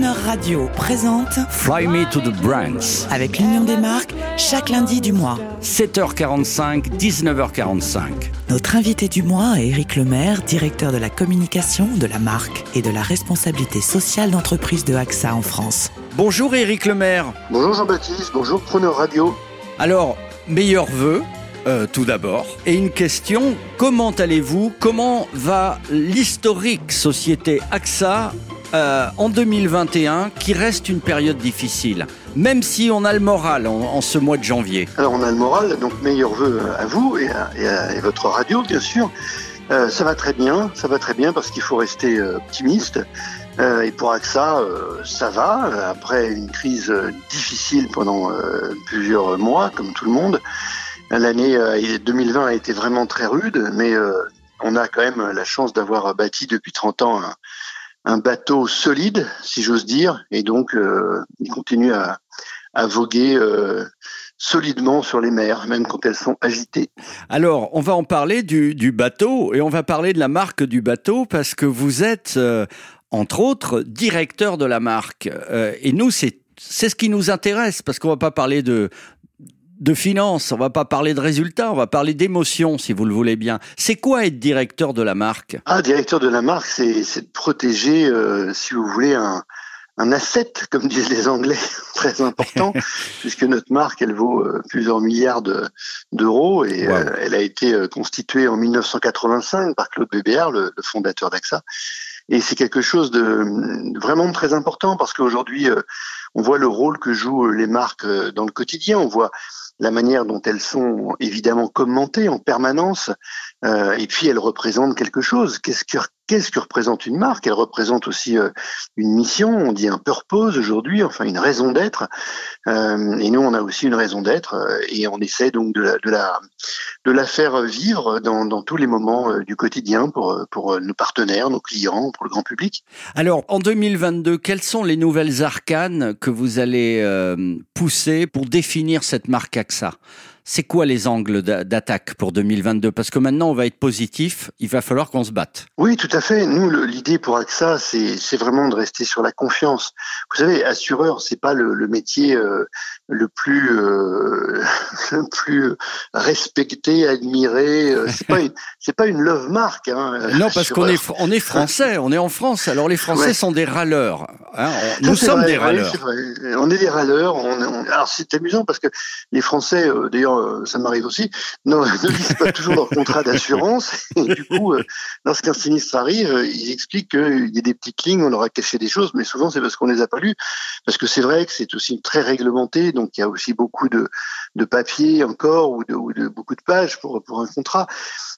Preneur Radio présente Fly Me to the Brands. avec l'Union des marques chaque lundi du mois. 7h45, 19h45. Notre invité du mois est Éric Lemaire, directeur de la communication, de la marque et de la responsabilité sociale d'entreprise de AXA en France. Bonjour Éric Lemaire. Bonjour Jean-Baptiste, bonjour Preneur Radio. Alors, meilleurs vœux. euh, tout d'abord. Et une question, comment allez-vous? Comment va l'historique société AXA euh, en 2021, qui reste une période difficile, même si on a le moral en, ce mois de janvier Alors on a le moral, donc meilleurs vœux à vous et à, votre radio bien sûr. Euh, ça va très bien, ça va très bien parce qu'il faut rester euh, optimiste. Et pour AXA, ça va. Après une crise difficile pendant plusieurs mois, comme tout le monde, l'année euh, 2020 a été vraiment très rude, mais on a quand même la chance d'avoir bâti depuis 30 ans un bateau solide, si j'ose dire, et donc euh, il continue à, voguer euh, solidement sur les mers, même quand elles sont agitées. Alors, on va en parler du, bateau et on va parler de la marque du bateau parce que vous êtes, euh, entre autres, directeur de la marque. Et nous, c'est c'est ce qui nous intéresse parce qu'on va pas parler de de finances, on va pas parler de résultats, on va parler d'émotions, si vous le voulez bien. C'est quoi être directeur de la marque? Ah, directeur de la marque, c'est de protéger, euh, si vous voulez, un, un asset, comme disent les Anglais, très important, puisque notre marque, elle vaut euh, plusieurs milliards de- d'euros et Wow. euh, elle a été constituée en 1985 par Claude Bébert, le, le fondateur d'AXA. Et c'est quelque chose de vraiment très important parce qu'aujourd'hui, euh, on voit le rôle que jouent euh, les marques euh, dans le quotidien. On voit la manière dont elles sont évidemment commentées en permanence. Euh, et puis elles représentent quelque chose. Qu'est-ce que qu'est-ce que représente une marque? Elle représente aussi euh, une mission. On dit un purpose aujourd'hui, enfin une raison d'être. Euh, et nous, on a aussi une raison d'être et on essaie donc de la de la, de la faire vivre dans, dans tous les moments du quotidien pour pour nos partenaires, nos clients, pour le grand public. Alors, en 2022, quelles sont les nouvelles arcanes que vous allez pousser pour définir cette marque AXA C'est quoi les angles d'a- d'attaque pour 2022 Parce que maintenant, on va être positif, il va falloir qu'on se batte. Oui, tout à fait. Nous, l'idée pour AXA, c'est vraiment de rester sur la confiance. Vous savez, assureur, c'est pas le, métier euh, le plus euh, plus respecté, admiré. euh, C'est pas c'est pas une love marque. Hein, Non, parce qu'on est, fr- on est français, on est en France. Alors, les Français Ouais. sont des râleurs. hein. Ça, nous sommes vrai, des râleurs. On est des râleurs. On, on- alors c'est amusant parce que les Français, euh, d'ailleurs, euh, ça m'arrive aussi, non, ne lisent pas toujours leur contrat d'assurance. Et du coup, euh, lorsqu'un sinistre arrive, euh, ils expliquent qu'il y a des petites lignes, on leur a caché des choses, mais souvent c'est parce qu'on les a pas lues. Parce que c'est vrai que c'est aussi très réglementé, donc il y a aussi beaucoup de, de papiers encore ou de, ou de beaucoup de pages pour, un contrat.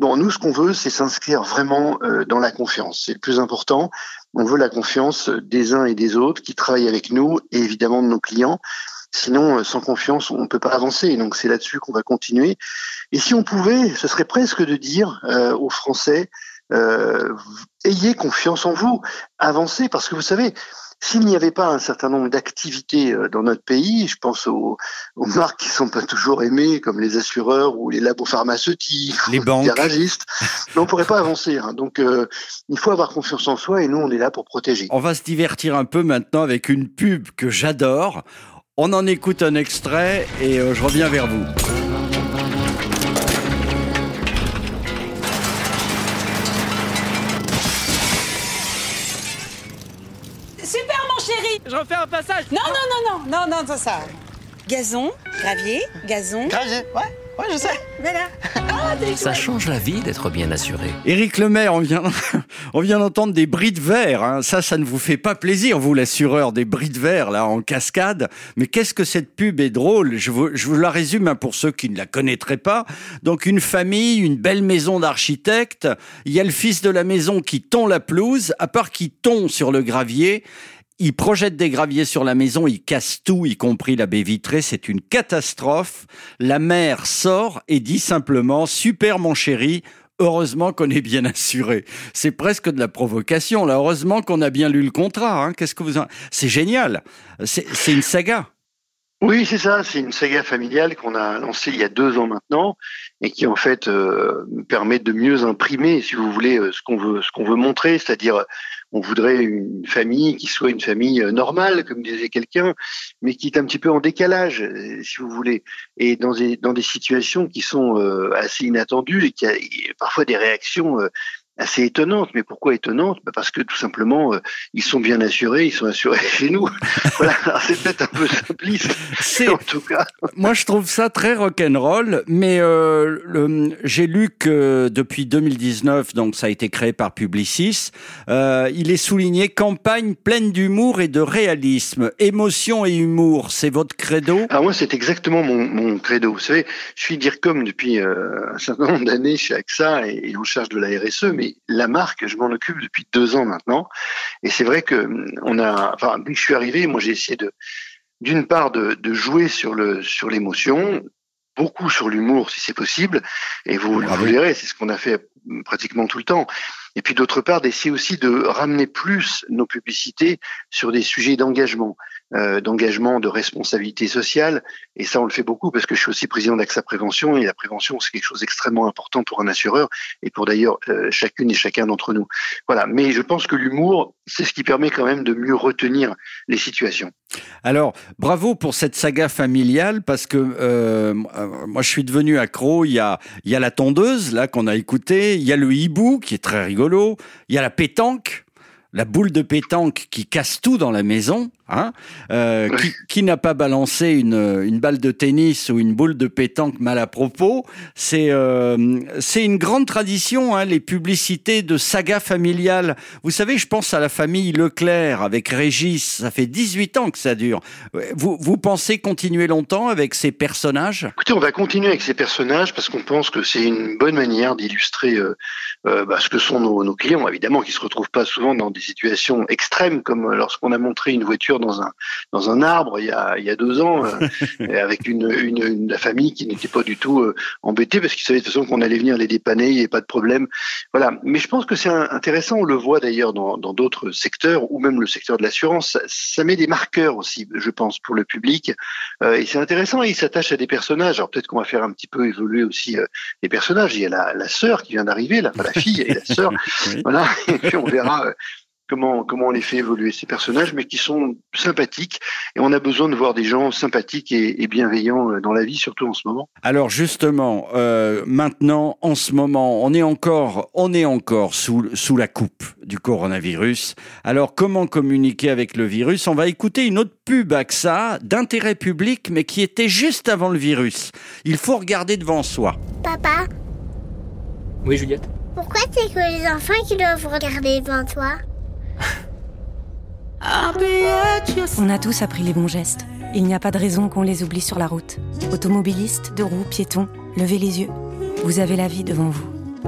Nous, ce qu'on veut, c'est s'inscrire vraiment euh, dans la confiance. C'est le plus important. On veut la confiance des uns et des autres qui travaillent avec nous et évidemment de nos clients. Sinon, euh, sans confiance, on ne peut pas avancer. Donc, c'est là-dessus qu'on va continuer. Et si on pouvait, ce serait presque de dire euh, aux Français, ayez confiance en vous, avancez, parce que vous savez, s'il n'y avait pas un certain nombre d'activités euh, dans notre pays, je pense aux, aux marques qui sont pas toujours aimées, comme les assureurs ou les labos pharmaceutiques, Les ou banques. garagistes, mais on pourrait pas avancer. hein. Donc, euh, il faut avoir confiance en soi et nous, on est là pour protéger. On va se divertir un peu maintenant avec une pub que j'adore. On en écoute un extrait et euh, je reviens vers vous. Je refais un passage. Non, non, non, non, non, non, c'est ça. Gazon, gravier, gazon. Gravier, ouais, ouais, je sais. Voilà. Ah, Ça change la vie d'être bien assuré. Éric Lemaire, on vient, on vient d'entendre des bris de verre. hein. Ça, ça ne vous fait pas plaisir, vous l'assureur, des bris de verre là en cascade. Mais qu'est-ce que cette pub est drôle? Je vous, je vous la résume hein, pour ceux qui ne la connaîtraient pas. Donc une famille, une belle maison d'architecte. Il y a le fils de la maison qui tond la pelouse. À part qu'il tond sur le gravier, il projette des graviers sur la maison, il casse tout, y compris la baie vitrée. C'est une catastrophe. La mère sort et dit simplement Super, mon chéri. Heureusement qu'on est bien assuré. C'est presque de la provocation. Là, heureusement qu'on a bien lu le contrat. hein. Qu'est-ce que vous en... C'est génial. C'est une saga. Oui, c'est ça. C'est une saga familiale qu'on a lancée il y a deux ans maintenant et qui en fait euh, permet de mieux imprimer, si vous voulez, euh, ce qu'on veut, ce qu'on veut montrer, c'est-à-dire on voudrait une famille qui soit une famille normale, comme disait quelqu'un, mais qui est un petit peu en décalage, si vous voulez, et dans des, situations qui sont assez inattendues et qui a parfois des réactions assez étonnante. Mais pourquoi étonnante? Bah, Parce que tout simplement, euh, ils sont bien assurés, ils sont assurés chez nous. voilà, c'est peut-être un peu simpliste, en tout cas. Moi, je trouve ça très rock'n'roll, mais euh, j'ai lu que depuis 2019, donc ça a été créé par Publicis, euh, il est souligné campagne pleine d'humour et de réalisme. Émotion et humour, c'est votre credo? Alors moi, c'est exactement mon, mon, credo. Vous savez, je suis DIRCOM depuis euh, un certain nombre d'années chez AXA et, et en charge de la RSE, mais la marque, je m'en occupe depuis deux ans maintenant. Et c'est vrai que on a, enfin, dès que je suis arrivé, moi j'ai essayé de, d'une part, de, jouer sur le sur l'émotion, beaucoup sur l'humour si c'est possible. Et vous, vous verrez, c'est ce qu'on a fait pratiquement tout le temps. Et puis d'autre part, d'essayer aussi de ramener plus nos publicités sur des sujets d'engagement. Euh, d'engagement, de responsabilité sociale. Et ça, on le fait beaucoup parce que je suis aussi président d'AXA Prévention et la prévention, c'est quelque chose d'extrêmement important pour un assureur et pour d'ailleurs euh, chacune et chacun d'entre nous. Voilà. Mais je pense que l'humour, c'est ce qui permet quand même de mieux retenir les situations. Alors, bravo pour cette saga familiale parce que euh, moi, je suis devenu accro. Il y a, il y a la tondeuse là qu'on a écouté, il y a le hibou qui est très rigolo, il y a la pétanque la boule de pétanque qui casse tout dans la maison, hein, euh, qui, n'a pas balancé une, balle de tennis ou une boule de pétanque mal à propos. C'est euh, une grande tradition, hein, les publicités de saga familiale. Vous savez, je pense à la famille Leclerc avec Régis, ça fait 18 ans que ça dure. Vous, vous pensez continuer longtemps avec ces personnages? Écoutez, on va continuer avec ces personnages parce qu'on pense que c'est une bonne manière d'illustrer euh, bah, ce que sont nos, nos, clients, évidemment, qui se retrouvent pas souvent dans des situations extrêmes, comme lorsqu'on a montré une voiture dans un dans un arbre il y a il y a deux ans, euh, avec une, une, une, famille qui n'était pas du tout euh, embêtée parce qu'ils savaient de toute façon qu'on allait venir les dépanner, il n'y avait pas de problème. Voilà. Mais je pense que c'est intéressant, on le voit d'ailleurs dans dans d'autres secteurs ou même le secteur de l'assurance, ça, met des marqueurs aussi, je pense, pour le public. Euh, et c'est intéressant. il s'attache à des personnages. Alors peut-être qu'on va faire un petit peu évoluer aussi les personnages. Il y a la, la sœur qui vient d'arriver, la, la fille et la sœur. Voilà. Et puis on verra comment comment on les fait évoluer ces personnages, mais qui sont sympathiques. Et on a besoin de voir des gens sympathiques et, bienveillants euh, dans la vie, surtout en ce moment. Alors justement, euh, maintenant, en ce moment, on est encore on est encore sous sous la coupe du coronavirus. Alors comment communiquer avec le virus? On va écouter une autre pub AXA d'intérêt public, mais qui était juste avant le virus. Il faut regarder devant soi. Papa? Oui, Juliette? Pourquoi c'est que les enfants qui doivent regarder devant toi? on a tous appris les bons gestes. Il n'y a pas de raison qu'on les oublie sur la route. Automobilistes, de roues, piétons, levez les yeux. Vous avez la vie devant vous.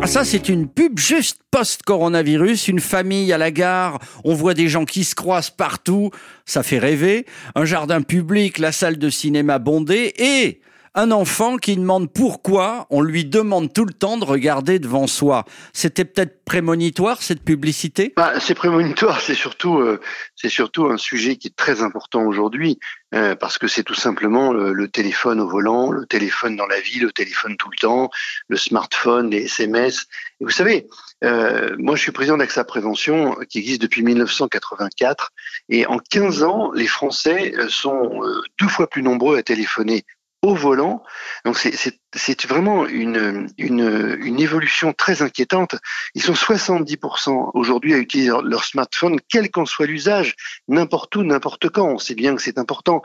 Ah, ça, c'est une pub juste post-coronavirus. Une famille à la gare, on voit des gens qui se croisent partout. Ça fait rêver. Un jardin public, la salle de cinéma bondée et un enfant qui demande pourquoi on lui demande tout le temps de regarder devant soi. C'était peut-être prémonitoire cette publicité? Bah, C'est prémonitoire, c'est surtout, euh, c'est surtout un sujet qui est très important aujourd'hui euh, parce que c'est tout simplement le, téléphone au volant, le téléphone dans la vie, le téléphone tout le temps, le smartphone, les SMS. Et vous savez, euh, moi je suis président d'AXA Prévention qui existe depuis 1984 et en 15 ans, les Français sont deux fois plus nombreux à téléphoner au volant. Donc c'est vraiment une, une, une, évolution très inquiétante. Ils sont 70% aujourd'hui à utiliser leur, smartphone, quel qu'en soit l'usage, n'importe où, n'importe quand. On sait bien que c'est important.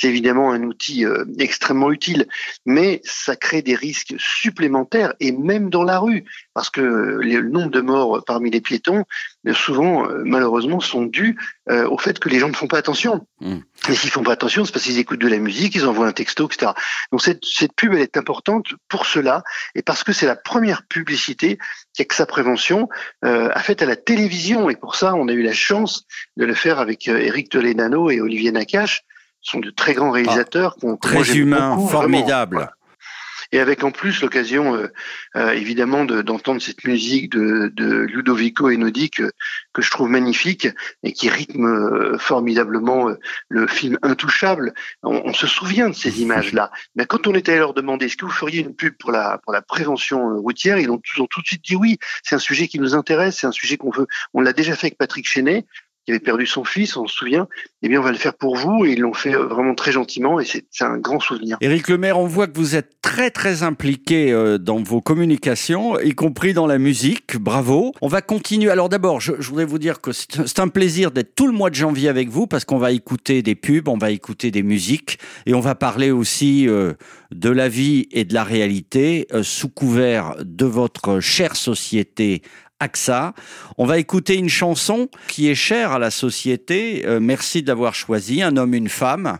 C'est évidemment un outil euh, extrêmement utile, mais ça crée des risques supplémentaires et même dans la rue, parce que le nombre de morts parmi les piétons, euh, souvent, euh, malheureusement, sont dus au fait que les gens ne font pas attention. Mmh. Et s'ils font pas attention, c'est parce qu'ils écoutent de la musique, ils envoient un texto, etc. Donc cette, cette pub, elle est importante pour cela et parce que c'est la première publicité qu'AXA Prévention euh, a faite à la télévision. Et pour ça, on a eu la chance de le faire avec Eric Toledano et Olivier Nakache. Sont de très grands réalisateurs. Ah, très humains, formidables. et avec en plus l'occasion euh, euh, évidemment d'entendre cette musique de, de Ludovico Einaudi que, que je trouve magnifique et qui rythme euh, formidablement le film Intouchable. On, se souvient de ces images-là, mais quand on était allé leur demander est-ce que vous feriez une pub pour la pour la prévention routière, ils ont, ils ont tout de suite dit oui. C'est un sujet qui nous intéresse, c'est un sujet qu'on veut. On l'a déjà fait avec Patrick Chenet qui avait perdu son fils, on se souvient, eh bien on va le faire pour vous et ils l'ont fait euh, vraiment très gentiment et c'est un grand souvenir. Éric Lemaire, on voit que vous êtes très très impliqué euh, dans vos communications, y compris dans la musique. Bravo. On va continuer. Alors d'abord, je, voudrais vous dire que c'est un plaisir d'être tout le mois de janvier avec vous parce qu'on va écouter des pubs, on va écouter des musiques et on va parler aussi euh, de la vie et de la réalité sous couvert de votre chère société AXA. On va écouter une chanson qui est chère à la société. Euh, merci de l'avoir choisie, Un homme, une femme.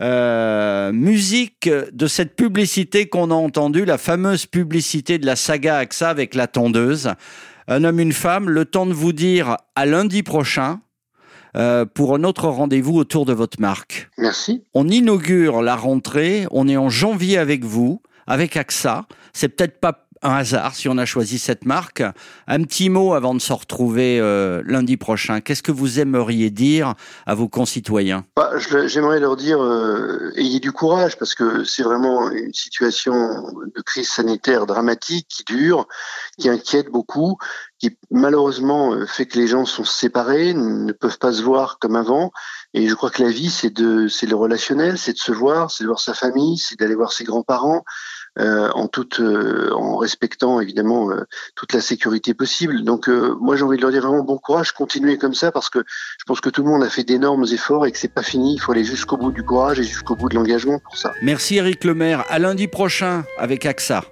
Euh, musique de cette publicité qu'on a entendue, la fameuse publicité de la saga AXA avec la tondeuse. Un homme, une femme. Le temps de vous dire à lundi prochain. Euh, pour un autre rendez-vous autour de votre marque. Merci. On inaugure la rentrée, on est en janvier avec vous, avec AXA. C'est peut-être pas un hasard si on a choisi cette marque. Un petit mot avant de se retrouver euh, lundi prochain. Qu'est-ce que vous aimeriez dire à vos concitoyens? Bah, J'aimerais leur dire euh, ayez du courage parce que c'est vraiment une situation de crise sanitaire dramatique qui dure, qui inquiète beaucoup, qui malheureusement euh, fait que les gens sont séparés, ne peuvent pas se voir comme avant. Et je crois que la vie, c'est de, c'est le relationnel, c'est de se voir, c'est de voir sa famille, c'est d'aller voir ses grands-parents, euh, en toute, euh, en respectant évidemment euh, toute la sécurité possible. Donc moi j'ai envie de leur dire vraiment bon courage, continuez comme ça parce que je pense que tout le monde a fait d'énormes efforts et que c'est pas fini. Il faut aller jusqu'au bout du courage et jusqu'au bout de l'engagement pour ça. Merci Eric Lemaire. À lundi prochain avec AXA.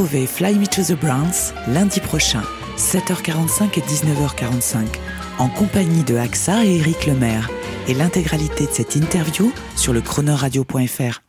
Retrouvez Fly Me to the Browns lundi prochain, 7h45 et 19h45, en compagnie de AXA et Eric Lemaire, et l'intégralité de cette interview sur le chronoradio.fr.